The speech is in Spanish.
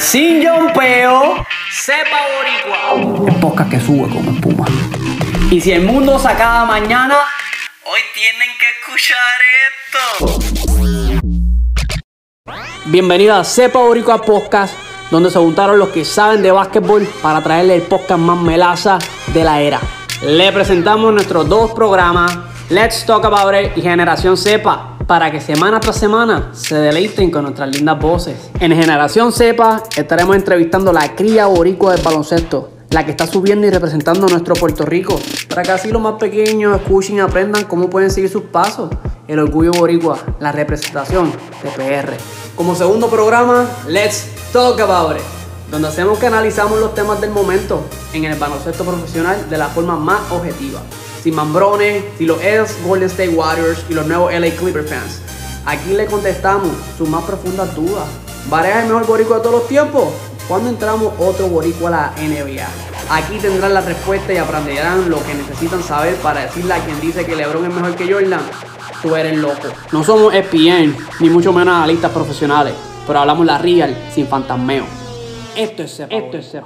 sin yompeo, sepa boricua. El podcast que sube como espuma. Y si el mundo se acaba mañana, hoy tienen que escuchar esto. Bienvenido a Sepa Boricua Podcast, donde se juntaron los que saben de básquetbol para traerle el podcast más melaza de la era. Le presentamos nuestros dos programas, Let's Talk About It y Generación Sepa, para que semana tras semana se deleiten con nuestras lindas voces. En Generación Sepa estaremos entrevistando la cría boricua del baloncesto, la que está subiendo y representando nuestro Puerto Rico, para que así los más pequeños escuchen y aprendan cómo pueden seguir sus pasos. El orgullo boricua, la representación de PR. Como segundo programa, Let's Talk About It, donde hacemos que analizamos los temas del momento en el baloncesto profesional de la forma más objetiva. Sin mambrones, sin los ex Golden State Warriors y los nuevos LA Clipper fans. Aquí le contestamos sus más profundas dudas. ¿Varela es el mejor boricua de todos los tiempos? ¿Cuándo entramos otro boricua a la NBA? Aquí tendrán la respuesta y aprenderán lo que necesitan saber para decirle a quien dice que LeBron es mejor que Jordan. Tú eres loco. No somos ESPN, ni mucho menos analistas profesionales, pero hablamos la real sin fantasmeo. Esto es Esto es.